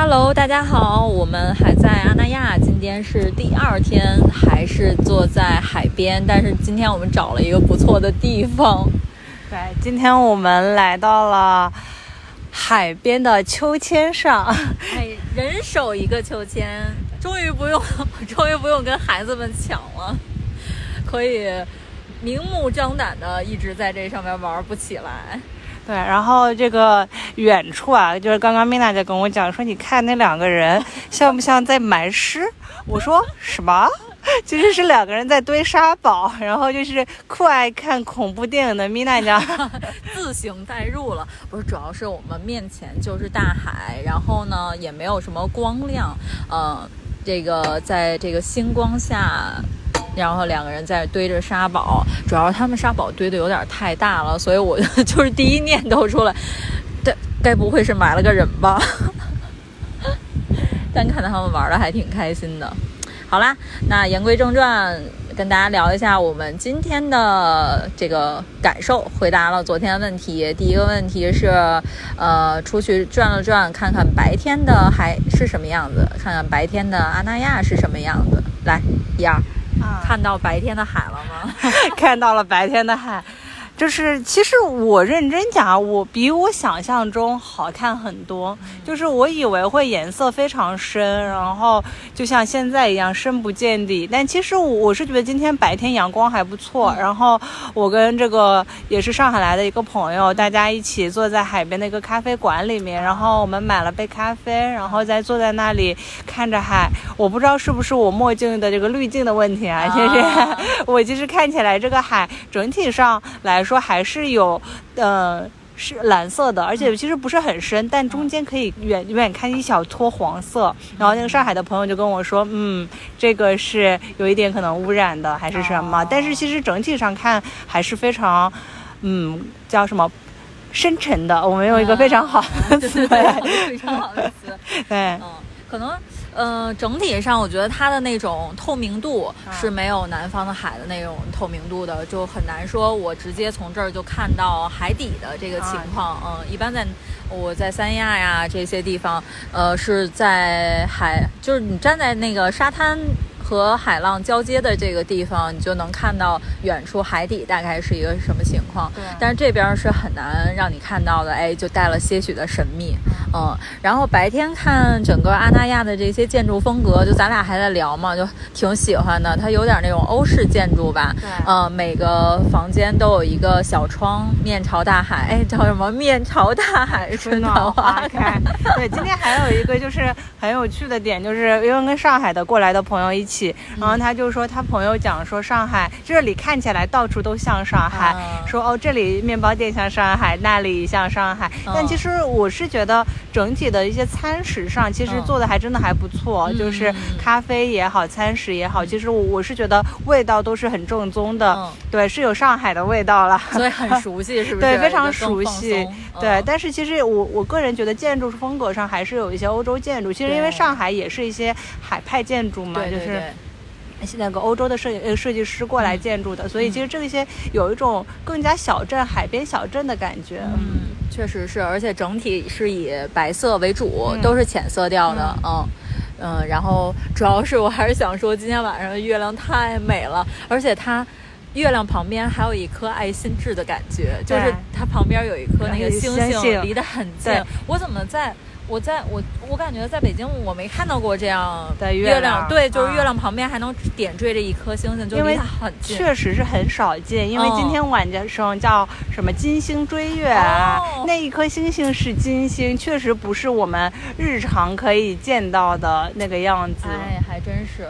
Hello，大家好，我们还在阿那亚，今天是第二天，还是坐在海边，但是今天我们找了一个不错的地方。对，今天我们来到了海边的秋千上，哎，人手一个秋千，终于不用，终于不用跟孩子们抢了，可以明目张胆的一直在这上面玩不起来。对，然后这个远处啊，就是刚刚米娜在跟我讲说，你看那两个人像不像在埋尸？我说什么？其实是两个人在堆沙堡，然后就是酷爱看恐怖电影的米娜讲，自行代入了。不是，主要是我们面前就是大海，然后呢也没有什么光亮，呃，这个在这个星光下。然后两个人在堆着沙堡，主要是他们沙堡堆的有点太大了，所以我就是第一念头出来，这该不会是埋了个人吧？但看到他们玩的还挺开心的。好啦，那言归正传，跟大家聊一下我们今天的这个感受。回答了昨天的问题，第一个问题是，呃，出去转了转，看看白天的海是什么样子，看看白天的阿那亚是什么样子。来，一二。看到白天的海了吗？看到了白天的海。就是，其实我认真讲，我比我想象中好看很多。就是我以为会颜色非常深，然后就像现在一样深不见底。但其实我是觉得今天白天阳光还不错。然后我跟这个也是上海来的一个朋友，大家一起坐在海边的一个咖啡馆里面，然后我们买了杯咖啡，然后再坐在那里看着海。我不知道是不是我墨镜的这个滤镜的问题啊？其实 我其实看起来这个海整体上来。说还是有，呃，是蓝色的，而且其实不是很深，但中间可以远远看一小撮黄色。然后那个上海的朋友就跟我说，嗯，这个是有一点可能污染的，还是什么？但是其实整体上看还是非常，嗯，叫什么，深沉的。我们用一个非常好的词，非常好的词，对，嗯，可能。嗯，整体上我觉得它的那种透明度是没有南方的海的那种透明度的，就很难说我直接从这儿就看到海底的这个情况。嗯，一般在我在三亚呀这些地方，呃，是在海，就是你站在那个沙滩。和海浪交接的这个地方，你就能看到远处海底大概是一个什么情况。对，但是这边是很难让你看到的，哎，就带了些许的神秘。嗯，然后白天看整个阿那亚的这些建筑风格，就咱俩还在聊嘛，就挺喜欢的。它有点那种欧式建筑吧。对。嗯，每个房间都有一个小窗，面朝大海。哎，叫什么？面朝大海，春暖花开。对，今天还有一个就是很有趣的点，就是因为跟上海的过来的朋友一起。然后他就说，他朋友讲说，上海这里看起来到处都像上海，说哦，这里面包店像上海，那里像上海。但其实我是觉得整体的一些餐食上，其实做的还真的还不错，就是咖啡也好，餐食也好，其实我我是觉得味道都是很正宗的，对，是有上海的味道了，所以很熟悉，是不是？对，非常熟悉。对，但是其实我我个人觉得建筑风格上还是有一些欧洲建筑，其实因为上海也是一些海派建筑嘛，就是。那个欧洲的设计呃设计师过来建筑的，所以其实这些有一种更加小镇、海边小镇的感觉。嗯，确实是，而且整体是以白色为主，都是浅色调的。嗯嗯，然后主要是我还是想说，今天晚上的月亮太美了，而且它月亮旁边还有一颗爱心痣的感觉，就是它旁边有一颗那个星星离得很近。我怎么在？我在我我感觉在北京我没看到过这样的月亮，对，就是月亮旁边还能点缀着一颗星星，就离它很近，确实是很少见。因为今天晚上叫什么金星追月啊，那一颗星星是金星，确实不是我们日常可以见到的那个样子。哎，还真是。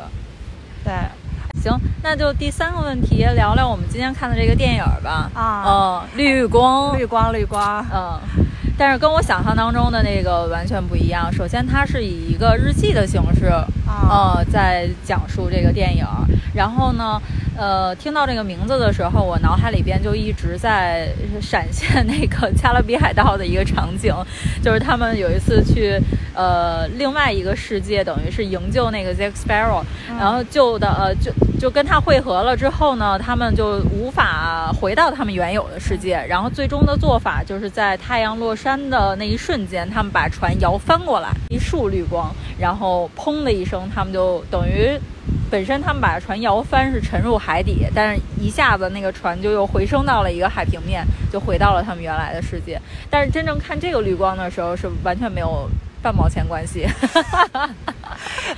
对，行，那就第三个问题，聊聊我们今天看的这个电影吧。啊，嗯，绿光，绿光，绿光，嗯。但是跟我想象当中的那个完全不一样。首先，它是以一个日记的形式，呃，在讲述这个电影。然后呢，呃，听到这个名字的时候，我脑海里边就一直在闪现那个《加勒比海盗》的一个场景，就是他们有一次去呃另外一个世界，等于是营救那个 Zack Sparrow，然后救的呃就。就跟他汇合了之后呢，他们就无法回到他们原有的世界。然后最终的做法就是在太阳落山的那一瞬间，他们把船摇翻过来，一束绿光，然后砰的一声，他们就等于本身他们把船摇翻是沉入海底，但是一下子那个船就又回升到了一个海平面，就回到了他们原来的世界。但是真正看这个绿光的时候，是完全没有。半毛钱关系，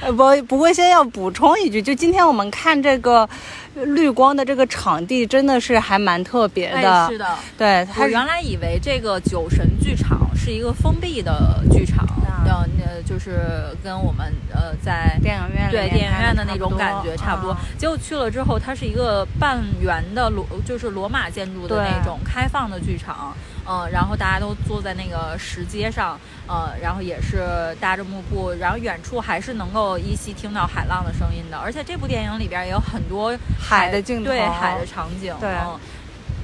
呃 不不过先要补充一句，就今天我们看这个绿光的这个场地，真的是还蛮特别的。是的，对。我原来以为这个酒神剧场是一个封闭的剧场，呃，就是跟我们呃在电影院对电影院的那种感觉差不多。结果去了之后，它是一个半圆的罗，就是罗马建筑的那种开放的剧场。嗯，然后大家都坐在那个石阶上，呃，然后也是搭着幕布，然后远处还是能够依稀听到海浪的声音的。而且这部电影里边也有很多海的镜头，对海的场景，对，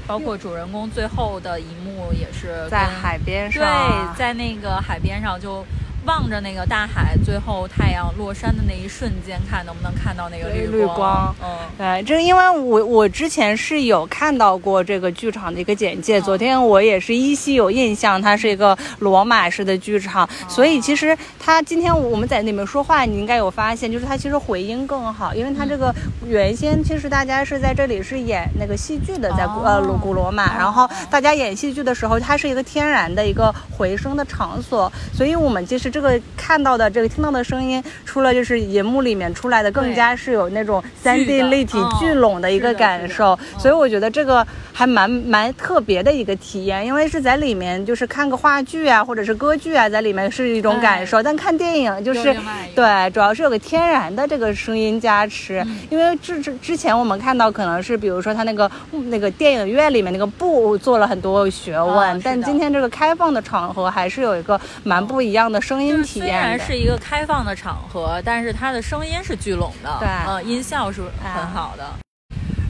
包括主人公最后的一幕也是在海边上，对，在那个海边上就。望着那个大海，最后太阳落山的那一瞬间，看能不能看到那个绿光。嗯，对，这因为我我之前是有看到过这个剧场的一个简介，昨天我也是依稀有印象，它是一个罗马式的剧场，所以其实它今天我们在里面说话，你应该有发现，就是它其实回音更好，因为它这个原先其实大家是在这里是演那个戏剧的，在呃古罗马，然后大家演戏剧的时候，它是一个天然的一个回声的场所，所以我们其实。这个看到的、这个听到的声音，除了就是银幕里面出来的，更加是有那种三 D 立体聚拢的一个感受，所以我觉得这个还蛮蛮特别的一个体验，因为是在里面就是看个话剧啊，或者是歌剧啊，在里面是一种感受，但看电影就是对，主要是有个天然的这个声音加持，因为之之之前我们看到可能是比如说他那个那个电影院里面那个布做了很多学问，但今天这个开放的场合还是有一个蛮不一样的声音。虽然是一个开放的场合，但是它的声音是聚拢的，对，呃，音效是很好的。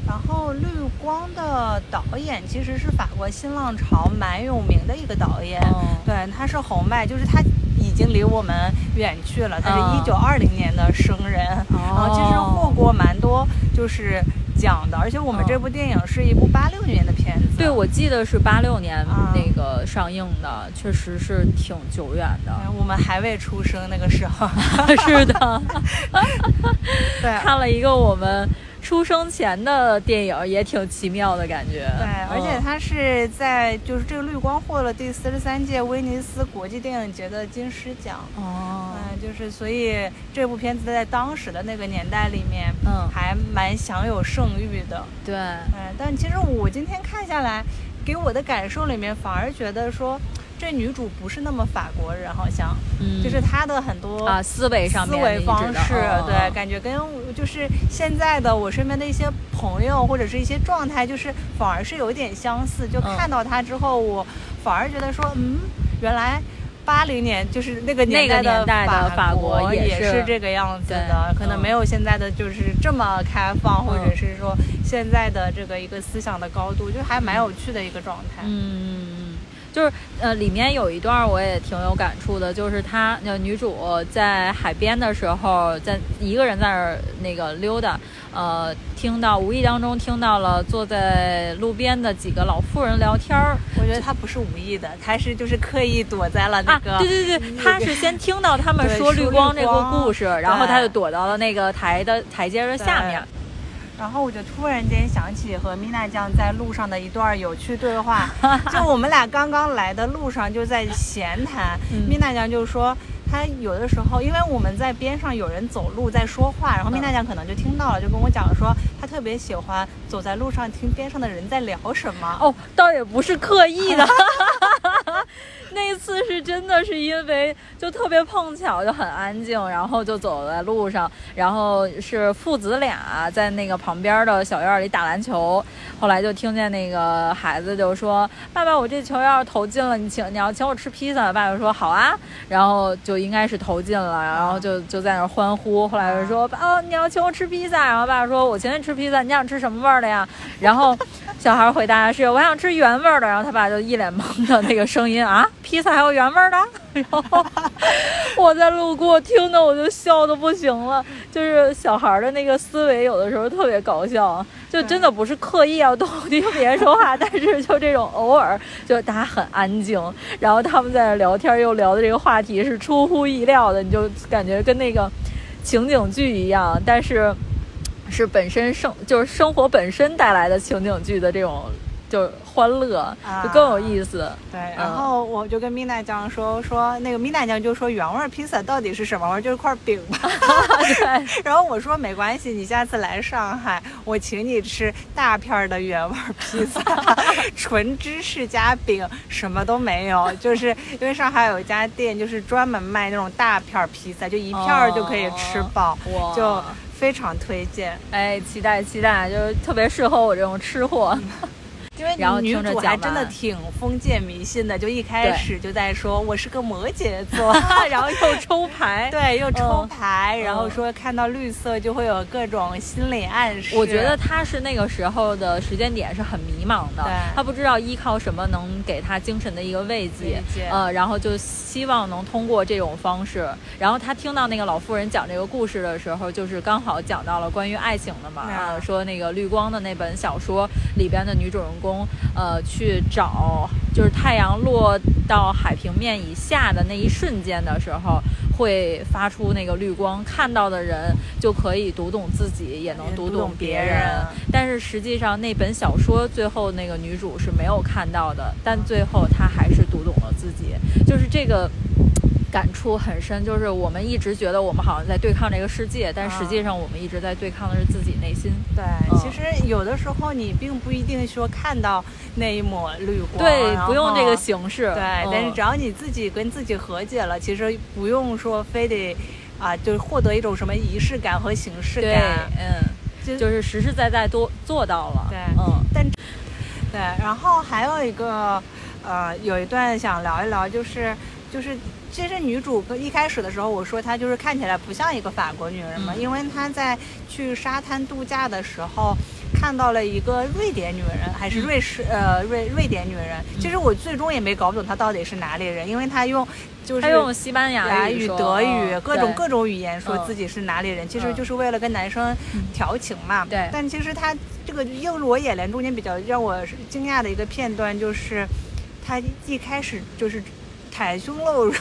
然后绿光的导演其实是法国新浪潮蛮有名的一个导演，对，他是侯麦，就是他已经离我们远去了，他是一九二零年的生人，然后其实获过蛮多就是。讲的，而且我们这部电影是一部八六年的片子。对，我记得是八六年那个上映的，确实是挺久远的。我们还未出生那个时候。是的。对，看了一个我们。出生前的电影也挺奇妙的感觉，对，而且它是在就是这个绿光获了第四十三届威尼斯国际电影节的金狮奖，哦，嗯，就是所以这部片子在当时的那个年代里面，嗯，还蛮享有盛誉的，对，嗯，但其实我今天看下来，给我的感受里面反而觉得说。这女主不是那么法国人，好像，嗯，就是她的很多啊思维上思维方式，对，感觉跟就是现在的我身边的一些朋友或者是一些状态，就是反而是有点相似。就看到她之后，我反而觉得说，嗯，原来八零年就是那个年代的法国也是这个样子的，可能没有现在的就是这么开放，或者是说现在的这个一个思想的高度，就还蛮有趣的一个状态。嗯。就是呃，里面有一段我也挺有感触的，就是她那女主在海边的时候，在一个人在那儿那个溜达，呃，听到无意当中听到了坐在路边的几个老妇人聊天儿。我觉得她不是无意的，她是就是刻意躲在了那个。对对对，她 是先听到他们说绿光这个故事，然后她就躲到了那个台的台阶的下面。然后我就突然间想起和米娜酱在路上的一段有趣对话，就我们俩刚刚来的路上就在闲谈，米娜酱就说她有的时候，因为我们在边上有人走路在说话，然后米娜酱可能就听到了，就跟我讲说她特别喜欢走在路上听边上的人在聊什么。哦，倒也不是刻意的。那次是真的是因为就特别碰巧，就很安静，然后就走在路上，然后是父子俩在那个旁边的小院里打篮球，后来就听见那个孩子就说：“爸爸，我这球要是投进了，你请你要请我吃披萨。”爸爸说：“好啊。”然后就应该是投进了，然后就就在那欢呼。后来就说：“哦，你要请我吃披萨。”然后爸爸说：“我请你吃披萨，你想吃什么味儿的呀？”然后小孩回答是：“我想吃原味的。”然后他爸就一脸懵的那个声音啊。披萨还有原味的，然后我在路过听的我就笑的不行了，就是小孩的那个思维，有的时候特别搞笑，就真的不是刻意要逗听别人说话，但是就这种偶尔，就大家很安静，然后他们在那聊天，又聊的这个话题是出乎意料的，你就感觉跟那个情景剧一样，但是是本身生就是生活本身带来的情景剧的这种。就欢乐，就更有意思。对，然后我就跟米娜酱说说，那个米娜酱就说原味披萨到底是什么味儿？就是块饼嘛。对。然后我说没关系，你下次来上海，我请你吃大片的原味披萨，纯芝士加饼，什么都没有。就是因为上海有一家店，就是专门卖那种大片披萨，就一片就可以吃饱，就非常推荐。哎，期待期待，就特别适合我这种吃货。因为女主还真的挺封建迷信的，就一开始就在说我是个摩羯座，然后又抽牌，对，又抽牌，然后说看到绿色就会有各种心理暗示。我觉得他是那个时候的时间点是很迷茫的，他不知道依靠什么能给他精神的一个慰藉，呃，然后就希望能通过这种方式。然后他听到那个老妇人讲这个故事的时候，就是刚好讲到了关于爱情的嘛，啊，说那个绿光的那本小说里边的女主人公。呃，去找就是太阳落到海平面以下的那一瞬间的时候，会发出那个绿光，看到的人就可以读懂自己，也能读懂别人。但是实际上，那本小说最后那个女主是没有看到的，但最后她还是读懂了自己，就是这个。感触很深，就是我们一直觉得我们好像在对抗这个世界，但实际上我们一直在对抗的是自己内心。对，其实有的时候你并不一定说看到那一抹绿光，对，不用这个形式。对，但是只要你自己跟自己和解了，其实不用说非得啊，就是获得一种什么仪式感和形式感。嗯，就就是实实在在都做到了。对，嗯，但对，然后还有一个呃，有一段想聊一聊，就是就是。其实女主一开始的时候，我说她就是看起来不像一个法国女人嘛，因为她在去沙滩度假的时候看到了一个瑞典女人，还是瑞士呃瑞瑞典女人。其实我最终也没搞懂她到底是哪里人，因为她用就是她用西班牙语、德语各种各种语言说自己是哪里人，其实就是为了跟男生调情嘛。对。但其实她这个映入我眼帘中间比较让我惊讶的一个片段就是，她一开始就是。袒胸露乳，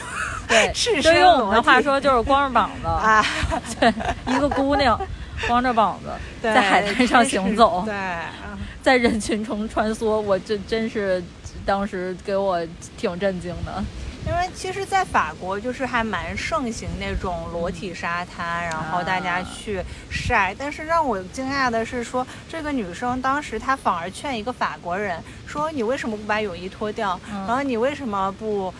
对，就用我们的话说就是光着膀子啊，对，一个姑娘光着膀子 在海滩上行走，对，在人群中穿梭，我这真是当时给我挺震惊的。因为其实，在法国就是还蛮盛行那种裸体沙滩，然后大家去晒。但是让我惊讶的是，说这个女生当时她反而劝一个法国人说：“你为什么不把泳衣脱掉？然后你为什么不？”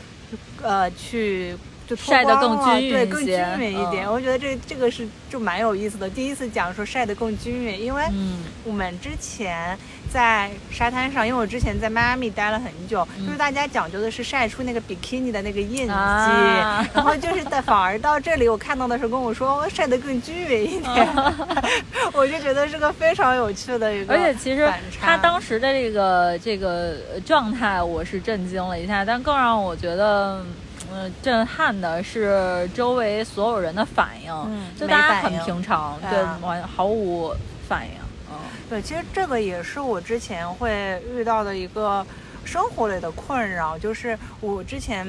呃，去就晒得更均匀对，更均匀一点。我觉得这这个是就蛮有意思的。第一次讲说晒得更均匀，因为我们之前。在沙滩上，因为我之前在迈阿密待了很久，就是大家讲究的是晒出那个比基尼的那个印记，然后就是在反而到这里，我看到的时候跟我说晒得更均匀一点，我就觉得是个非常有趣的一个。而且其实他当时的这个这个状态，我是震惊了一下，但更让我觉得嗯震撼的是周围所有人的反应，就大家很平常，对，完毫无反应。嗯。对，其实这个也是我之前会遇到的一个生活类的困扰，就是我之前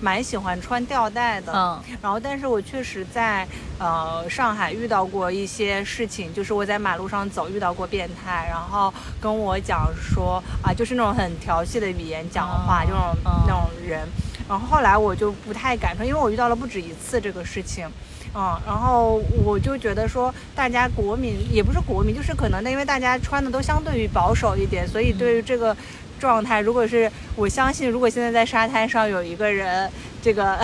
蛮喜欢穿吊带的，嗯，然后但是我确实在呃上海遇到过一些事情，就是我在马路上走遇到过变态，然后跟我讲说啊，就是那种很调戏的语言讲话，就那种那种人，然后后来我就不太敢穿，因为我遇到了不止一次这个事情。嗯，然后我就觉得说，大家国民也不是国民，就是可能因为大家穿的都相对于保守一点，所以对于这个状态，如果是我相信，如果现在在沙滩上有一个人，这个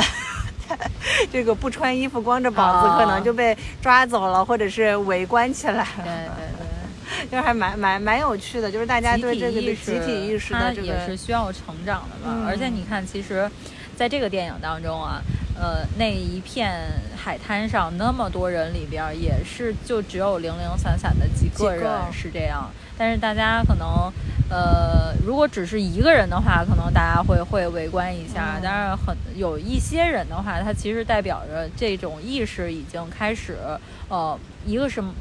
这个不穿衣服光着膀子，可能就被抓走了，或者是围观起来了。对对对，就还蛮蛮蛮有趣的，就是大家对这个的集体意识的这个也是需要成长的吧。而且你看，其实在这个电影当中啊。呃，那一片海滩上那么多人里边，也是就只有零零散散的几个人是这样。但是大家可能，呃，如果只是一个人的话，可能大家会会围观一下，嗯但是很有一些人的话，他其实代表着这种意识已经开始，呃，一个是嗯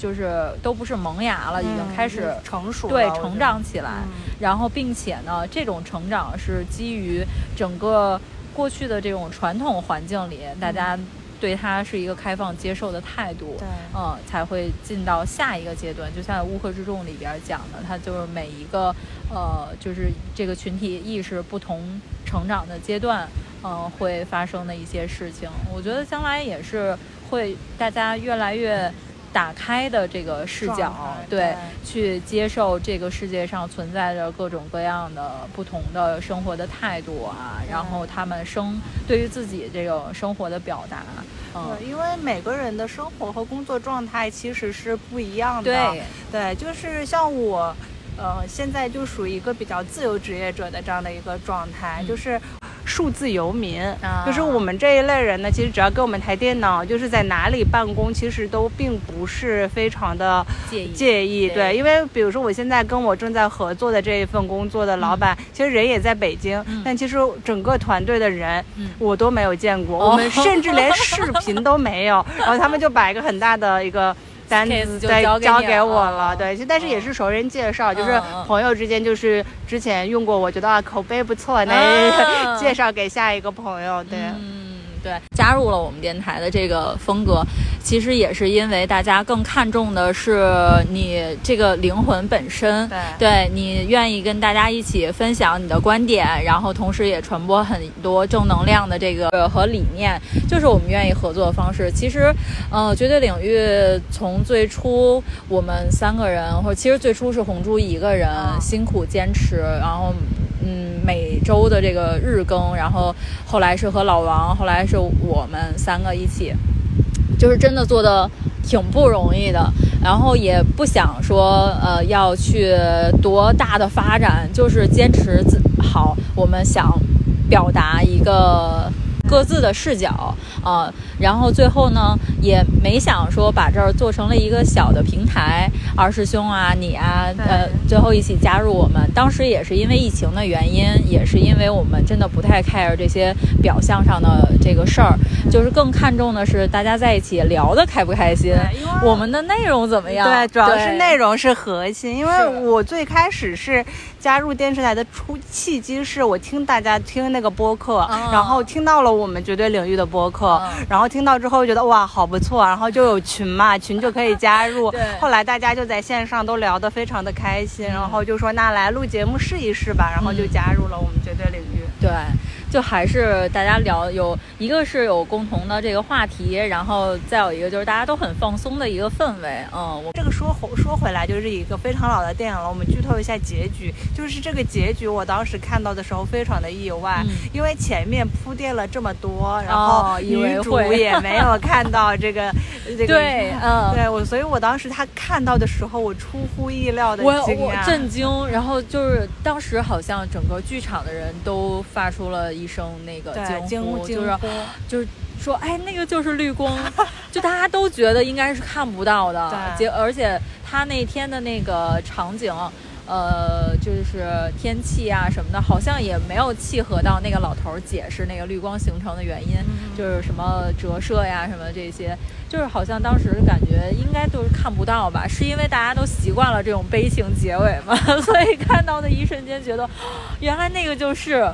就是都不是萌芽了，已经开始嗯成熟，对成长起来，嗯然后并且呢，这种成长是基于整个过去的这种传统环境里，大家对它是一个开放接受的态度，对嗯，才会进到下一个阶段。就像《乌合之众》里边讲的，它就是每一个呃，就是这个群体意识不同成长的阶段，嗯、会发生的一些事情。我觉得将来也是会大家越来越。打开的这个视角，对对，去接受这个世界上存在着各种各样的不同的生活的态度啊，然后他们生对于自己这个生活的表达，嗯，对，因为每个人的生活和工作状态其实是不一样的。对，对，就是像我，呃，现在就属于一个比较自由职业者的这样的一个状态，嗯。就是数字游民。啊就是我们这一类人呢，其实只要给我们台电脑，就是在哪里办公，其实都并不是非常的介意介意。对对，因为比如说我现在跟我正在合作的这一份工作的老板，其实人也在北京，嗯但其实整个团队的人嗯我都没有见过，哦我们甚至连 视频都没有。然后他们就摆一个很大的一个。单子就对交交给我了，哦对，但是也是熟人介绍，就是朋友之间，就是之前用过，我觉得啊口碑不错，那、啊 介绍给下一个朋友，对，嗯，对，加入了我们电台的这个风格，其实也是因为大家更看重的是你这个灵魂本身，对对你愿意跟大家一起分享你的观点，然后同时也传播很多正能量的这个呃和理念，就是我们愿意合作的方式。其实，呃，绝对领域从最初我们三个人，或者其实最初是红珠一个人、啊辛苦坚持，然后嗯每周的这个日更，然后后来是和老王，后来是我们三个一起，就是真的做的挺不容易的，然后也不想说呃要去多大的发展，就是坚持自好我们想表达一个各自的视角啊、呃然后最后呢也没想说把这儿做成了一个小的平台，二师兄啊你啊呃最后一起加入我们，当时也是因为疫情的原因，也是因为我们真的不太 care 这些表象上的这个事儿，就是更看重的是大家在一起聊的开不开心我们的内容怎么样？对，主要是内容是核心，因为我最开始是加入电视台的初契机是我听大家听那个播客，哦然后听到了我们绝对领域的播客，嗯。然后听到之后觉得哇好不错，然后就有群嘛，群就可以加入。后来大家就在线上都聊得非常的开心，然后就说那来录节目试一试吧，然后就嗯加入了我们绝对领域。对，就还是大家聊有一个是有共同的这个话题，然后再有一个就是大家都很放松的一个氛围。嗯，我这个说回说回来，就是一个非常老的电影了。我们剧透一下结局，就是这个结局，我当时看到的时候非常的意外，嗯因为前面铺垫了这么多，然后女主也没有看到这个 这个。对，嗯。对我，所以我当时他看到的时候，我出乎意料的我我惊讶。震惊，然后就是当时好像整个剧场的人都发出了一声那个对惊呼，就是就是说，哎，那个就是绿光，就大家都觉得应该是看不到的，结而且他那天的那个场景。呃，就是天气啊什么的，好像也没有契合到那个老头儿解释那个绿光形成的原因，嗯就是什么折射呀什么这些，就是好像当时感觉应该都是看不到吧，是因为大家都习惯了这种悲情结尾嘛，所以看到的一瞬间觉得，哦原来那个就是，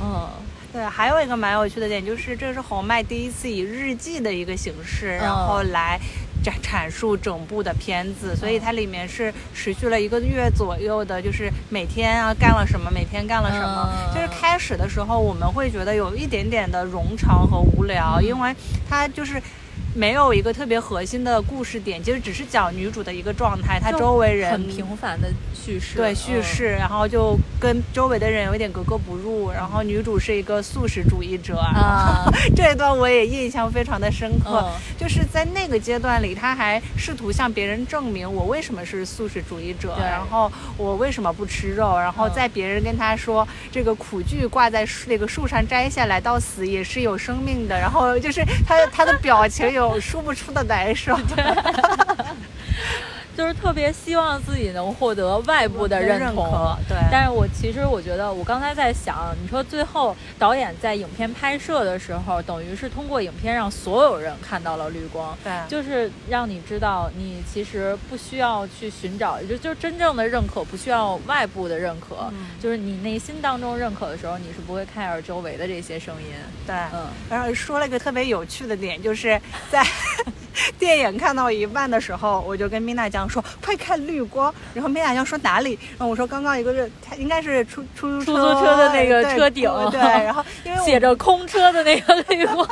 嗯。对，还有一个蛮有趣的点，就是这是红麦第一次以日记的一个形式，然嗯后来阐阐述整部的片子，所以它里面是持续了一个月左右的，就是每天啊干了什么，每天干了什么。嗯就是开始的时候，我们会觉得有一点点的冗长和无聊，嗯因为它就是。没有一个特别核心的故事点，其实只是讲女主的一个状态，她周围人很平凡的叙事，对叙嗯事，然后就跟周围的人有一点格格不入。然后女主是一个素食主义者，啊，这一段我也印象非常的深刻。嗯就是在那个阶段里，她还试图向别人证明我为什么是素食主义者，对。然后我为什么不吃肉，然后嗯。在别人跟她说这个苦苣挂在树那个树上摘下来到死也是有生命的，然后就是她她的表情有说不出的难受。就是特别希望自己能获得外部的认同。对，但是我其实我觉得，我刚才在想，你说最后导演在影片拍摄的时候，等于是通过影片让所有人看到了绿光，对，就是让你知道，你其实不需要去寻找，就就真正的认可不需要外部的认可，就是你内心当中认可的时候，你是不会 care 周围的这些声音。对，嗯，然后说了一个特别有趣的点，就是在。电影看到一半的时候，我就跟米娜酱说：“快看绿光。”然后米娜酱说：“哪里？”然后我说：“刚刚一个是，它应该是出出出租车的那个车顶，对。然后因为写着空车的那个绿光，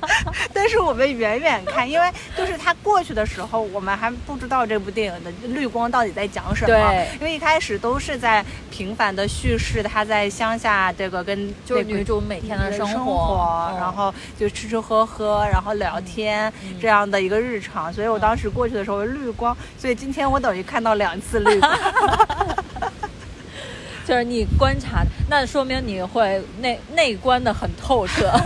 但是我们远远看，因为就是他过去的时候，我们还不知道这部电影的绿光到底在讲什么。对，因为一开始都是在平凡的叙事，他在乡下这个跟就是女主每天的生活，然后就吃吃喝喝，然后聊天这样的一个日常。所以我当时过去的时候绿光，所以今天我等于看到两次绿光，就是你观察，那说明你会内内观的很透彻。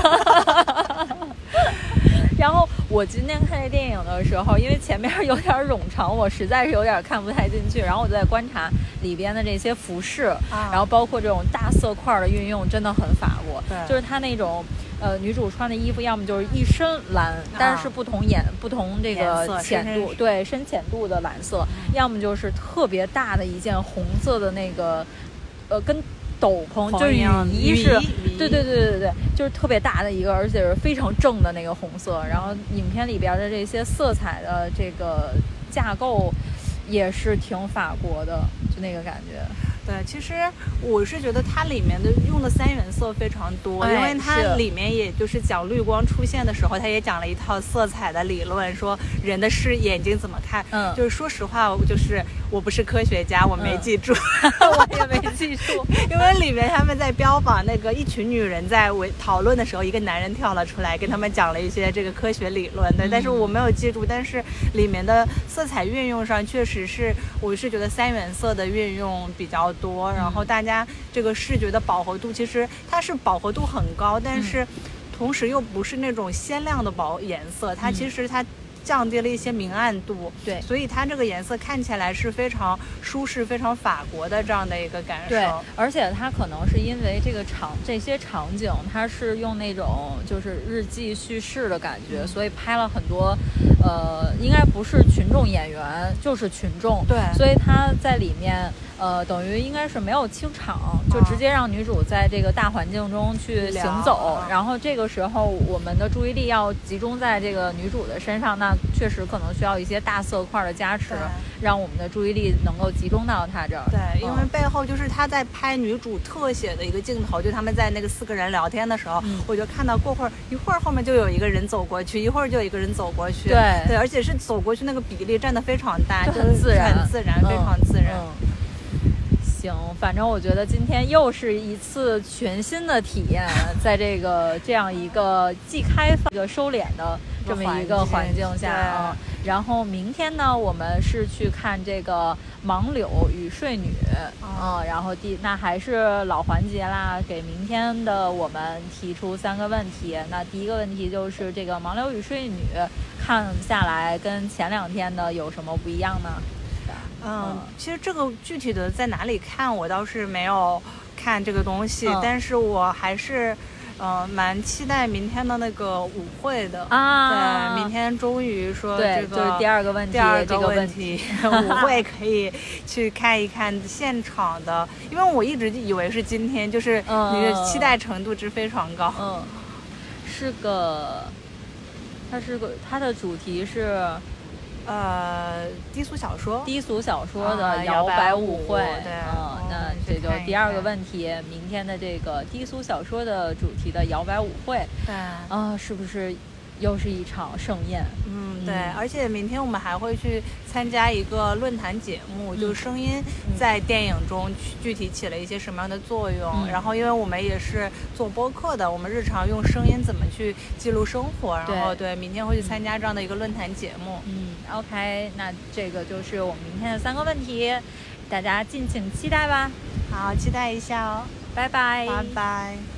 然后我今天看这电影的时候，因为前面有点冗长，我实在是有点看不太进去。然后我就在观察里边的这些服饰，然后包括这种大色块的运用，真的很法国。对，就是它那种。呃，女主穿的衣服要么就是一身蓝，但是不同颜、不同这个浅度，对深浅度的蓝色；要么就是特别大的一件红色的那个，呃，跟斗篷就是雨衣是，对对对对对对，就是特别大的一个，而且是非常正的那个红色。然后影片里边的这些色彩的这个架构也是挺法国的，就那个感觉。对，其实我是觉得它里面的用的三原色非常多，因为它里面也就是讲绿光出现的时候，它也讲了一套色彩的理论，说人的视眼睛怎么看。嗯，就是说实话，就是我不是科学家，我没记住，我也没记住，因为里面他们在标榜那个一群女人在围讨论的时候，一个男人跳了出来，跟他们讲了一些这个科学理论的，但是我没有记住，但是里面的色彩运用上确实是，我是觉得三原色的运用比较。多，然后大家这个视觉的饱和度，其实它是饱和度很高，但是同时又不是那种鲜亮的饱颜色，它其实它。降低了一些明暗度，对，所以它这个颜色看起来是非常舒适、非常法国的这样的一个感受。对，而且它可能是因为这个场这些场景，它是用那种就是日记叙事的感觉，所以拍了很多，呃，应该不是群众演员，就是群众。对，所以他在里面，呃，等于应该是没有清场，就直接让女主在这个大环境中去行走，然后这个时候我们的注意力要集中在这个女主的身上，那。确实可能需要一些大色块的加持，让我们的注意力能够集中到她这儿。对，因为背后就是他在拍女主特写的一个镜头，就他们在那个四个人聊天的时候，我就看到过会儿一会儿后面就有一个人走过去，一会儿就有一个人走过去。对对，而且是走过去那个比例占的非常大，就很自然，很自然，非常自然。行，反正我觉得今天又是一次全新的体验，在这个这样一个既开放又收敛的。这么一个环境下啊，然后明天呢，我们是去看这个《盲柳与睡女》啊，然后第那还是老环节啦，给明天的我们提出三个问题。那第一个问题就是这个《盲柳与睡女》看下来跟前两天的有什么不一样呢？嗯，其实这个具体的在哪里看，我倒是没有看这个东西，但是我还是。嗯，蛮期待明天的那个舞会的啊！对，明天终于说这个就是第二个问题，第二个问题，舞会可以 去看一看现场的，因为我一直以为是今天，就是你的期待程度值非常高。嗯，是个，它是个，它的主题是。呃，低俗小说，低俗小说的摇摆舞会，对，嗯，那这就第二个问题，明天的这个低俗小说的主题的摇摆舞会，对，啊，是不是？又是一场盛宴，嗯，对，而且明天我们还会去参加一个论坛节目，就是声音在电影中具体起了一些什么样的作用。然后，因为我们也是做播客的，我们日常用声音怎么去记录生活。然后，对，明天会去参加这样的一个论坛节目。嗯，OK，那这个就是我们明天的三个问题，大家敬请期待吧。好，期待一下哦，拜拜，拜拜。